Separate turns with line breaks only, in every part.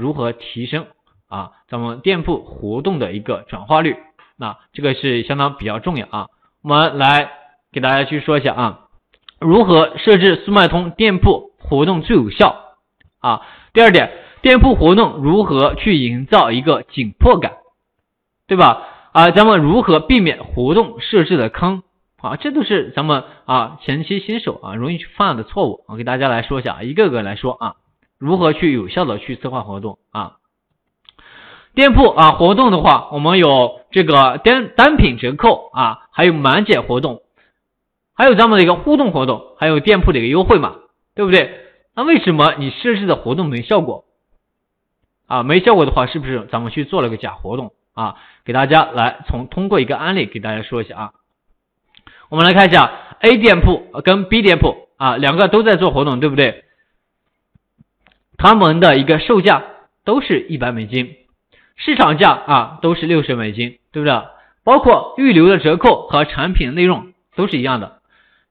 如何提升啊咱们店铺活动的一个转化率，那这个是相当比较重要啊。我们来给大家去说一下啊，如何设置速卖通店铺活动最有效啊？第二点，店铺活动如何去营造一个紧迫感，对吧？啊，咱们如何避免活动设置的坑啊？这都是咱们啊前期新手啊容易犯的错误。我给大家来说一下，一个个来说啊，如何去有效的去策划活动啊？店铺啊活动的话，我们有这个单单品折扣啊，还有满减活动，还有咱们的一个互动活动，还有店铺的一个优惠嘛，对不对？那为什么你设置的活动没效果啊？没效果的话，是不是咱们去做了个假活动啊？给大家来从通过一个案例给大家说一下啊。我们来看一下 A 店铺跟 B 店铺啊，两个都在做活动，对不对？他们的一个售价都是一百美金。市场价啊都是六十美金，对不对？包括预留的折扣和产品内容都是一样的。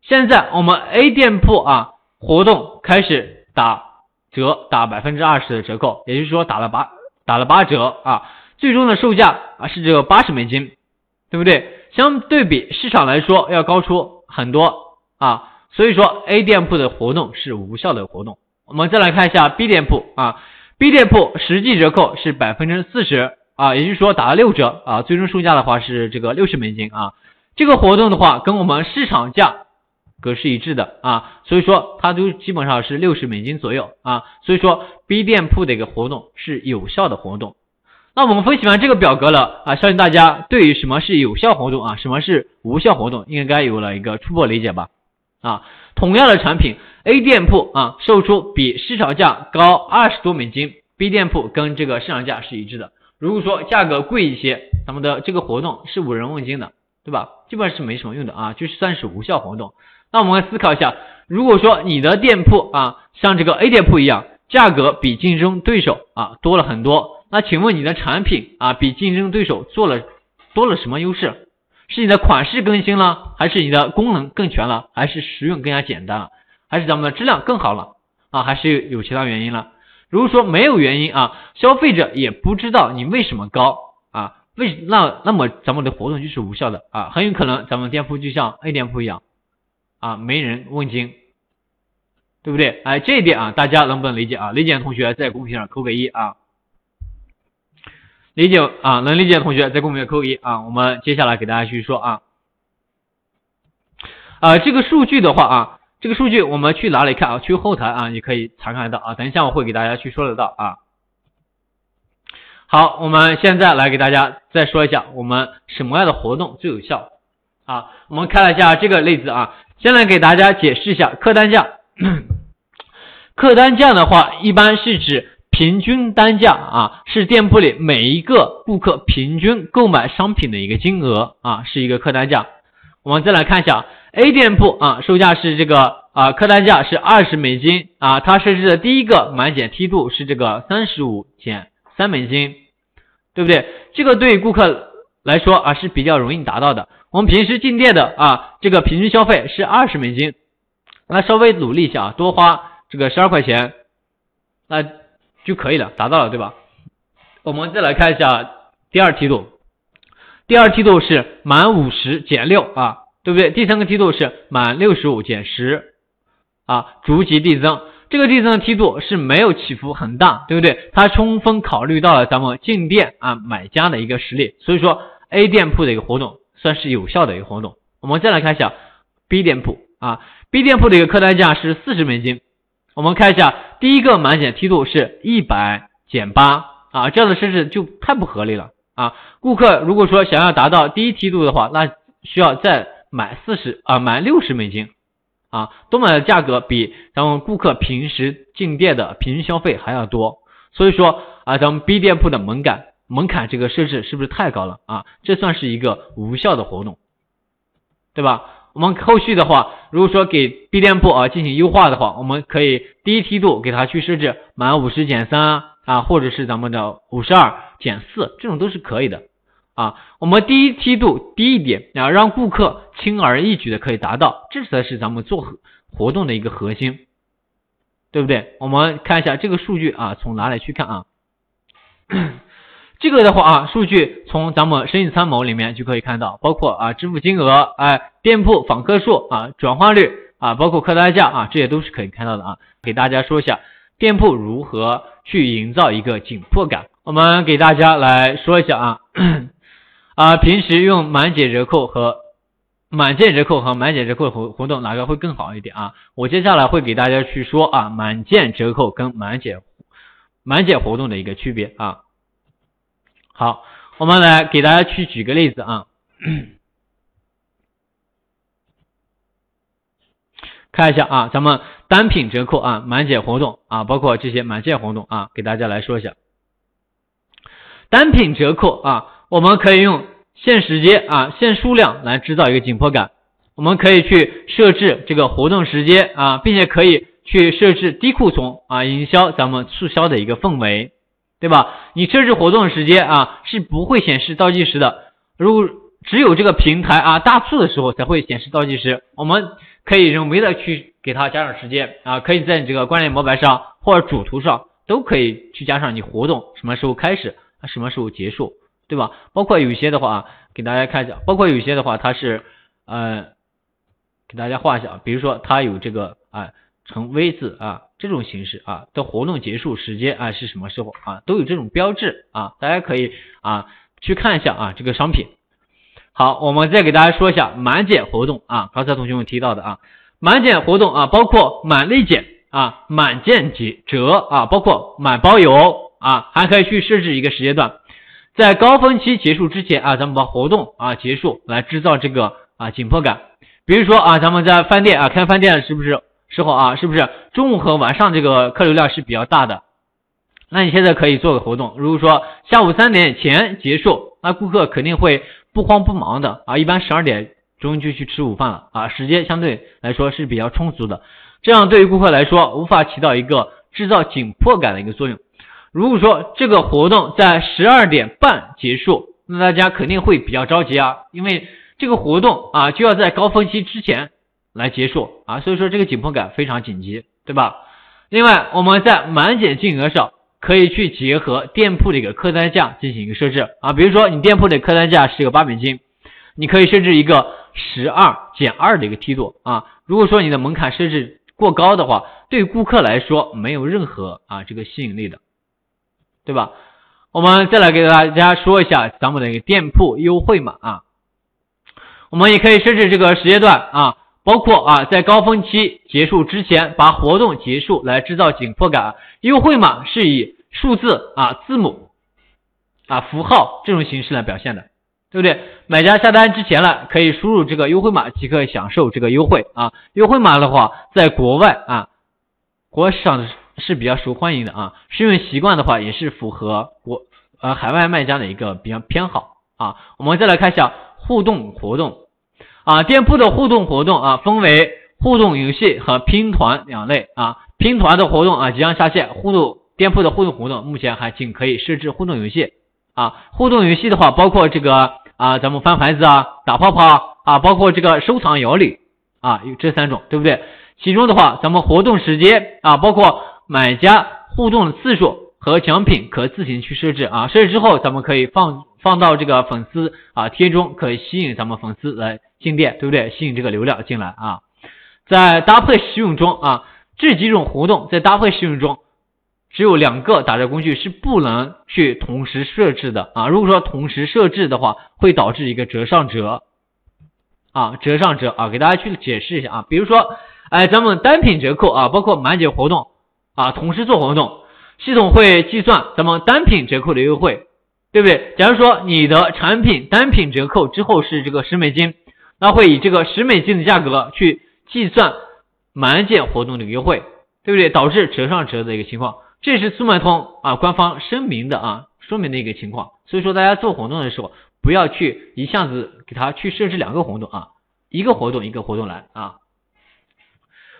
现在我们 A 店铺啊活动开始打折，打百分之二十的折扣，也就是说打了八打了八折啊，最终的售价啊是只有八十美金，对不对？相对比市场来说要高出很多啊，所以说 A 店铺的活动是无效的活动。我们再来看一下 B 店铺啊。B 店铺实际折扣是百分之四十啊，也就是说打了六折啊，最终售价的话是这个六十美金啊。这个活动的话跟我们市场价格是一致的啊，所以说它都基本上是六十美金左右啊。所以说 B 店铺的一个活动是有效的活动。那我们分析完这个表格了啊，相信大家对于什么是有效活动啊，什么是无效活动应该有了一个初步理解吧啊。同样的产品。A 店铺啊，售出比市场价高二十多美金，B 店铺跟这个市场价是一致的。如果说价格贵一些，咱们的这个活动是无人问津的，对吧？基本上是没什么用的啊，就是算是无效活动。那我们来思考一下，如果说你的店铺啊，像这个 A 店铺一样，价格比竞争对手啊多了很多，那请问你的产品啊比竞争对手做了多了什么优势？是你的款式更新了，还是你的功能更全了，还是实用更加简单了？还是咱们的质量更好了啊？还是有其他原因了？如果说没有原因啊，消费者也不知道你为什么高啊？为那那么咱们的活动就是无效的啊，很有可能咱们店铺就像 A 店铺一样啊，没人问津，对不对？哎，这一点啊，大家能不能理解啊？理解的同学在公屏上扣个一啊，理解啊，能理解的同学在公屏扣一啊。我们接下来给大家去说啊，啊，这个数据的话啊。这个数据我们去哪里看啊？去后台啊，也可以查看得到啊。等一下我会给大家去说得到啊。好，我们现在来给大家再说一下，我们什么样的活动最有效啊？我们看了一下这个例子啊，先来给大家解释一下客单价。客单价的话，一般是指平均单价啊，是店铺里每一个顾客平均购买商品的一个金额啊，是一个客单价。我们再来看一下。A 店铺啊，售价是这个啊，客单价是二十美金啊，它设置的第一个满减梯度是这个三十五减三美金，对不对？这个对顾客来说啊是比较容易达到的。我们平时进店的啊，这个平均消费是二十美金，那稍微努力一下啊，多花这个十二块钱，那就可以了，达到了，对吧？我们再来看一下第二梯度，第二梯度是满五十减六啊。对不对？第三个梯度是满六十五减十啊，逐级递增。这个递增的梯度是没有起伏很大，对不对？它充分考虑到了咱们进店啊买家的一个实力，所以说 A 店铺的一个活动算是有效的一个活动。我们再来看一下 B 店铺啊，B 店铺的一个客单价是四十美金。我们看一下第一个满减梯度是一百减八啊，这样的设置就太不合理了啊！顾客如果说想要达到第一梯度的话，那需要再买四十啊，买六十美金啊，多买的价格比咱们顾客平时进店的平均消费还要多，所以说啊，咱们 B 店铺的门槛门槛这个设置是不是太高了啊？这算是一个无效的活动，对吧？我们后续的话，如果说给 B 店铺啊进行优化的话，我们可以第一梯度给它去设置满五十减三啊，或者是咱们的五十二减四，这种都是可以的。啊，我们第一梯度低一点啊，让顾客轻而易举的可以达到，这才是咱们做活动的一个核心，对不对？我们看一下这个数据啊，从哪里去看啊？这个的话啊，数据从咱们生意参谋里面就可以看到，包括啊支付金额，哎店铺访客数啊转化率啊，包括客单价啊，这些都是可以看到的啊。给大家说一下店铺如何去营造一个紧迫感。我们给大家来说一下啊 啊，平时用满减折扣和满减折扣和满减折扣活活动哪个会更好一点啊？我接下来会给大家去说啊满减折扣跟满减满减活动的一个区别啊。好，我们来给大家去举个例子啊，看一下啊，咱们单品折扣啊，满减活动啊，包括这些满减活动啊，给大家来说一下。单品折扣啊，我们可以用限时间啊、限数量来制造一个紧迫感。我们可以去设置这个活动时间啊，并且可以去设置低库存啊，营销咱们促销的一个氛围。对吧？你设置活动时间啊，是不会显示倒计时的。如果只有这个平台啊大促的时候才会显示倒计时，我们可以人为的去给它加上时间啊，可以在你这个关联模板上或者主图上都可以去加上你活动什么时候开始，什么时候结束，对吧？包括有些的话，给大家看一下，包括有些的话，它是呃，给大家画一下，比如说它有这个啊。成 V 字啊，这种形式啊的活动结束时间啊是什么时候啊？都有这种标志啊，大家可以啊去看一下啊这个商品。好，我们再给大家说一下满减活动啊，刚才同学们提到的啊，满减活动啊，包括满立减啊、满减几折啊，包括满包邮啊，还可以去设置一个时间段，在高峰期结束之前啊，咱们把活动啊结束，来制造这个啊紧迫感。比如说啊，咱们在饭店啊开饭店是不是？时候啊，是不是中午和晚上这个客流量是比较大的？那你现在可以做个活动，如果说下午三点前结束，那顾客肯定会不慌不忙的啊，一般十二点钟就去吃午饭了啊，时间相对来说是比较充足的。这样对于顾客来说，无法起到一个制造紧迫感的一个作用。如果说这个活动在十二点半结束，那大家肯定会比较着急啊，因为这个活动啊就要在高峰期之前。来结束啊，所以说这个紧迫感非常紧急，对吧？另外，我们在满减金额上可以去结合店铺的一个客单价进行一个设置啊，比如说你店铺的客单价是一个八美金，你可以设置一个十二减二的一个梯度啊。如果说你的门槛设置过高的话，对顾客来说没有任何啊这个吸引力的，对吧？我们再来给大家说一下咱们的一个店铺优惠码啊，我们也可以设置这个时间段啊。包括啊，在高峰期结束之前，把活动结束来制造紧迫感。优惠码是以数字啊、字母啊、符号这种形式来表现的，对不对？买家下单之前呢，可以输入这个优惠码即可享受这个优惠啊。优惠码的话，在国外啊，国外市场是比较受欢迎的啊。使用习惯的话，也是符合国呃海外卖家的一个比较偏好啊。我们再来看一下互动活动。啊，店铺的互动活动啊，分为互动游戏和拼团两类啊。拼团的活动啊即将下线，互动店铺的互动活动目前还仅可以设置互动游戏啊。互动游戏的话，包括这个啊，咱们翻牌子啊、打泡泡啊，包括这个收藏摇礼啊，有这三种，对不对？其中的话，咱们活动时间啊，包括买家互动的次数和奖品可自行去设置啊。设置之后，咱们可以放放到这个粉丝啊贴中，可以吸引咱们粉丝来。进店对不对？吸引这个流量进来啊，在搭配使用中啊，这几种活动在搭配使用中，只有两个打折工具是不能去同时设置的啊。如果说同时设置的话，会导致一个折上折啊，折上折啊。给大家去解释一下啊，比如说，哎，咱们单品折扣啊，包括满减活动啊，同时做活动，系统会计算咱们单品折扣的优惠，对不对？假如说你的产品单品折扣之后是这个十美金。那会以这个十美金的价格去计算满减活动的优惠，对不对？导致折上折的一个情况，这是速卖通啊官方声明的啊说明的一个情况。所以说大家做活动的时候，不要去一下子给他去设置两个活动啊，一个活动一个活动来啊。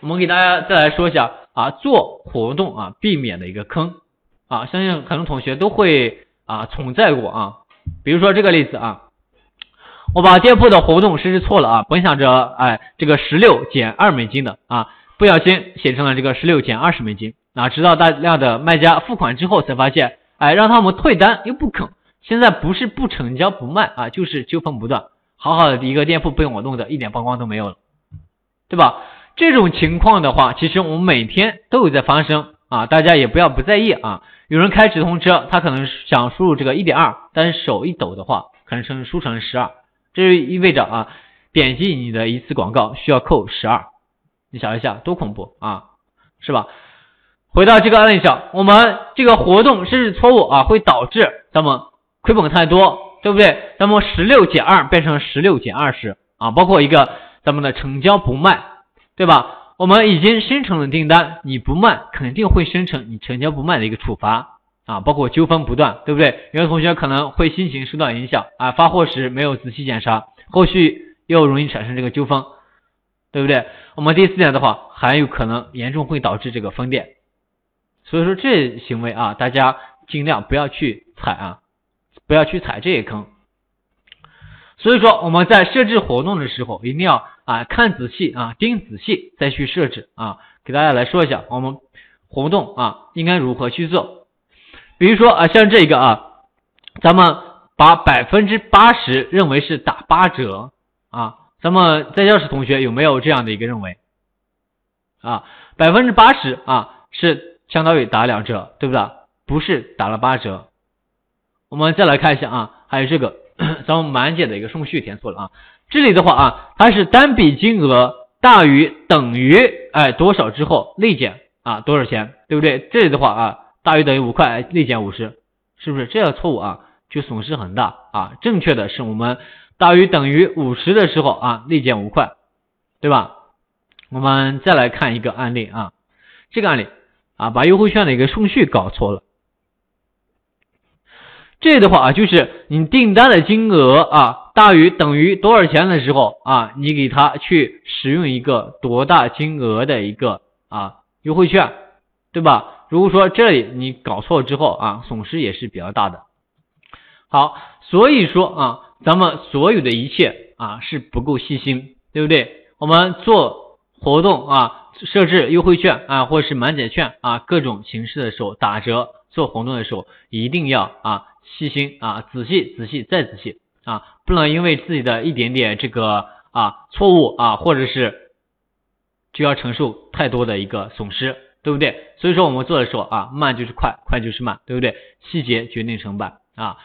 我们给大家再来说一下啊，做活动啊避免的一个坑啊，相信很多同学都会啊存在过啊，比如说这个例子啊。我把店铺的活动设置错了啊，本想着哎这个十六减二美金的啊，不小心写成了这个十六减二十美金啊，直到大量的卖家付款之后才发现哎，让他们退单又不肯，现在不是不成交不卖啊，就是纠纷不断，好好的一个店铺被我弄得一点曝光都没有了，对吧？这种情况的话，其实我们每天都有在发生啊，大家也不要不在意啊。有人开直通车，他可能想输入这个一点二，但是手一抖的话，可能成输成十二，这就意味着啊，点击你的一次广告需要扣十二，你想一下多恐怖啊，是吧？回到这个案例上，我们这个活动设置错误啊，会导致咱们亏本太多，对不对？那么十六减二变成十六减二十啊，包括一个咱们的成交不卖，对吧？我们已经生成了订单，你不卖肯定会生成你成交不卖的一个处罚啊，包括纠纷不断，对不对？有的同学可能会心情受到影响啊，发货时没有仔细检查，后续又容易产生这个纠纷，对不对？我们第四点的话，还有可能严重会导致这个封店，所以说这行为啊，大家尽量不要去踩啊，不要去踩这些坑。所以说我们在设置活动的时候，一定要啊看仔细啊盯仔细再去设置啊。给大家来说一下，我们活动啊应该如何去做。比如说啊，像这个啊，咱们把百分之八十认为是打八折啊。咱们在教室同学有没有这样的一个认为啊？百分之八十啊是相当于打两折，对不对？不是打了八折。我们再来看一下啊，还有这个。咱们满减的一个顺序填错了啊！这里的话啊，它是单笔金额大于等于哎多少之后内减啊多少钱，对不对？这里的话啊，大于等于五块内减五十，是不是这样错误啊？就损失很大啊！正确的是我们大于等于五十的时候啊内减五块，对吧？我们再来看一个案例啊，这个案例啊把优惠券的一个顺序搞错了。这的话啊，就是你订单的金额啊大于等于多少钱的时候啊，你给他去使用一个多大金额的一个啊优惠券，对吧？如果说这里你搞错之后啊，损失也是比较大的。好，所以说啊，咱们所有的一切啊是不够细心，对不对？我们做活动啊，设置优惠券啊，或者是满减券啊，各种形式的时候打折做活动的时候，一定要啊。细心啊，仔细仔细再仔细啊，不能因为自己的一点点这个啊错误啊，或者是就要承受太多的一个损失，对不对？所以说我们做的时候啊，慢就是快，快就是慢，对不对？细节决定成败啊。